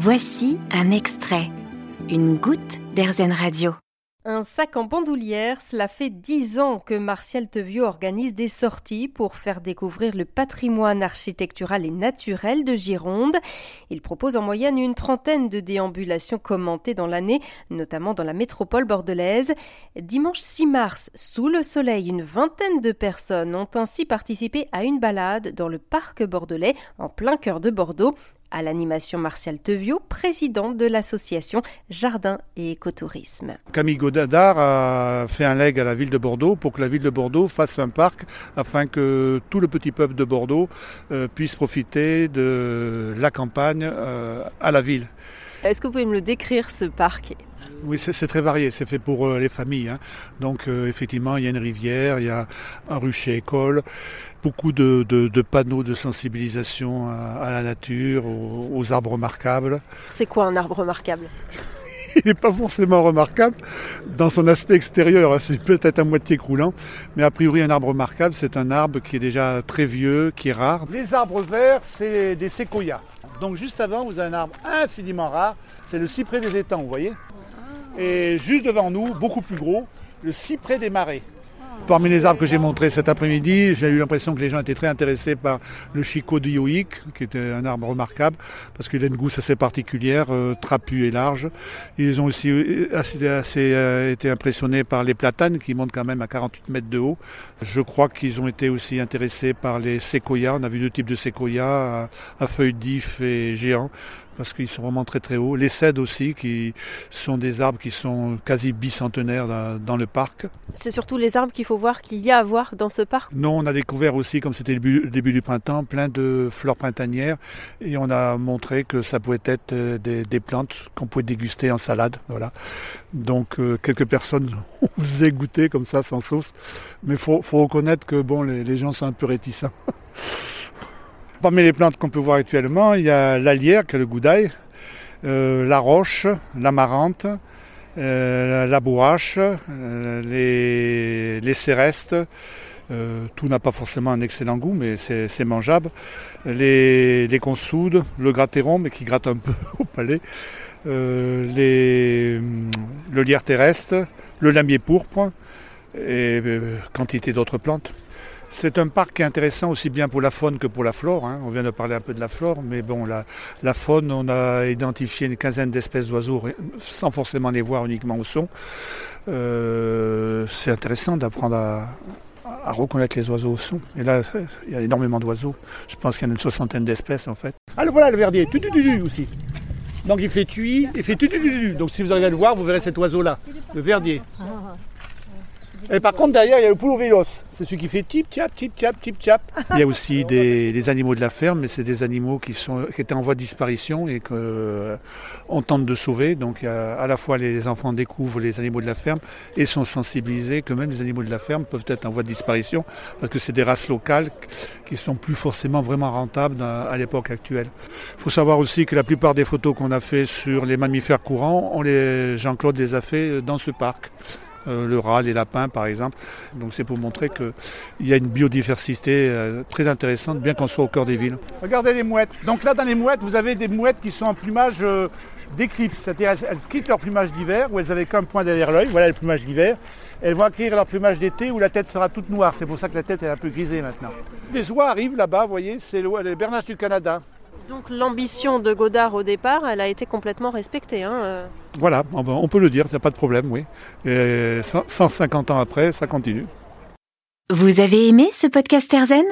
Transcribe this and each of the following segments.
Voici un extrait, une goutte d'Airzen Radio. Un sac en bandoulière, cela fait dix ans que Martial Teviot organise des sorties pour faire découvrir le patrimoine architectural et naturel de Gironde. Il propose en moyenne une trentaine de déambulations commentées dans l'année, notamment dans la métropole bordelaise. Dimanche 6 mars, sous le soleil, une vingtaine de personnes ont ainsi participé à une balade dans le parc bordelais en plein cœur de Bordeaux à l'animation Martial Teviot, président de l'association Jardin et Écotourisme. Camille Godard a fait un leg à la ville de Bordeaux pour que la ville de Bordeaux fasse un parc afin que tout le petit peuple de Bordeaux euh, puisse profiter de la campagne euh, à la ville. Est-ce que vous pouvez me le décrire ce parc? Oui, c'est très varié, c'est fait pour euh, les familles. Hein. Donc effectivement, il y a une rivière, il y a un rucher école, beaucoup de, panneaux de sensibilisation à, la nature, aux, arbres remarquables. C'est quoi un arbre remarquable? Il n'est pas forcément remarquable dans son aspect extérieur. Hein, c'est peut-être à moitié croulant, mais a priori un arbre remarquable, c'est un arbre qui est déjà très vieux, qui est rare. Les arbres verts, c'est des séquoias. Donc juste avant, vous avez un arbre infiniment rare, c'est le cyprès des étangs, vous voyez? Et juste devant nous, beaucoup plus gros, le cyprès des marais. Parmi les arbres que j'ai montrés cet après-midi, j'ai eu l'impression que les gens étaient très intéressés par le chicot dioïque, qui était un arbre remarquable, parce qu'il a une gousse assez particulière, euh, trapue et large. Ils ont aussi euh, assez, euh, été impressionnés par les platanes, qui montent quand même à 48 mètres de haut. Je crois qu'ils ont été aussi intéressés par les séquoias. On a vu deux types de séquoias, à, feuilles d'if et géants parce qu'ils sont vraiment très très hauts. Les cèdres aussi, qui sont des arbres qui sont quasi bicentenaires dans, le parc. C'est surtout les arbres qu'il faut voir, qu'il y a à voir dans ce parc Non, on a découvert aussi, comme c'était le début, du printemps, plein de fleurs printanières et on a montré que ça pouvait être euh, des, plantes qu'on pouvait déguster en salade. Voilà. Donc euh, quelques personnes ont osé goûter comme ça sans sauce, mais il faut, reconnaître que bon, les, les gens sont un peu réticents. Parmi les plantes qu'on peut voir actuellement, il y a l'alière, qui est le goudaille, euh, la roche, l'amarante, euh, la bourrache, euh, les, cérestes. tout n'a pas forcément un excellent goût, mais c'est mangeable. Les, consoudes, le grattéron, mais qui gratte un peu au palais. le lierre terrestre, le lamier pourpre et quantité d'autres plantes. C'est un parc qui est intéressant aussi bien pour la faune que pour la flore. Hein. On vient de parler un peu de la flore, mais bon, la, faune, on a identifié une quinzaine d'espèces d'oiseaux sans forcément les voir uniquement au son. Euh, c'est intéressant d'apprendre à, reconnaître les oiseaux au son. Et là, il y a énormément d'oiseaux. Je pense qu'il y en a une soixantaine d'espèces en fait. Ah, voilà le verdier, tu, aussi. Donc il fait tuit, il fait tu, Donc si vous arrivez à le voir, vous verrez cet oiseau-là, le verdier. Et par contre, derrière, il y a le poule vélos. C'est celui qui fait tip tap tip tap tip tap. Il y a aussi des, animaux de la ferme, mais c'est des animaux qui, sont, qui étaient en voie de disparition et qu'on euh, tente de sauver. Donc à la fois les enfants découvrent les animaux de la ferme et sont sensibilisés que même les animaux de la ferme peuvent être en voie de disparition parce que c'est des races locales qui sont plus forcément vraiment rentables à l'époque actuelle. Il faut savoir aussi que la plupart des photos qu'on a fait sur les mammifères courants, Jean-Claude les a fait dans ce parc. Euh, le rat, les lapins par exemple. Donc c'est pour montrer qu'il y a une biodiversité euh, très intéressante, bien qu'on soit au cœur des villes. Regardez les mouettes. Donc là dans les mouettes, vous avez des mouettes qui sont en plumage euh, d'éclipse, c'est-à-dire elles quittent leur plumage d'hiver où elles avaient qu'un point derrière l'œil, voilà le plumage d'hiver. Elles vont acquérir leur plumage d'été où la tête sera toute noire. C'est pour ça que la tête est un peu grisée maintenant. Des oies arrivent là-bas, vous voyez, c'est les bernaches du Canada. Donc l'ambition de Godard au départ, elle a été complètement respectée. Hein, euh. Voilà, on peut le dire, il n'y a pas de problème, oui. Et 150 ans après, ça continue. Vous avez aimé ce podcast Erzen?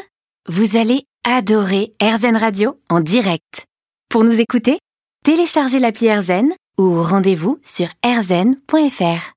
Vous allez adorer Erzen Radio en direct. Pour nous écouter, téléchargez l'appli Erzen ou rendez-vous sur erzen.fr.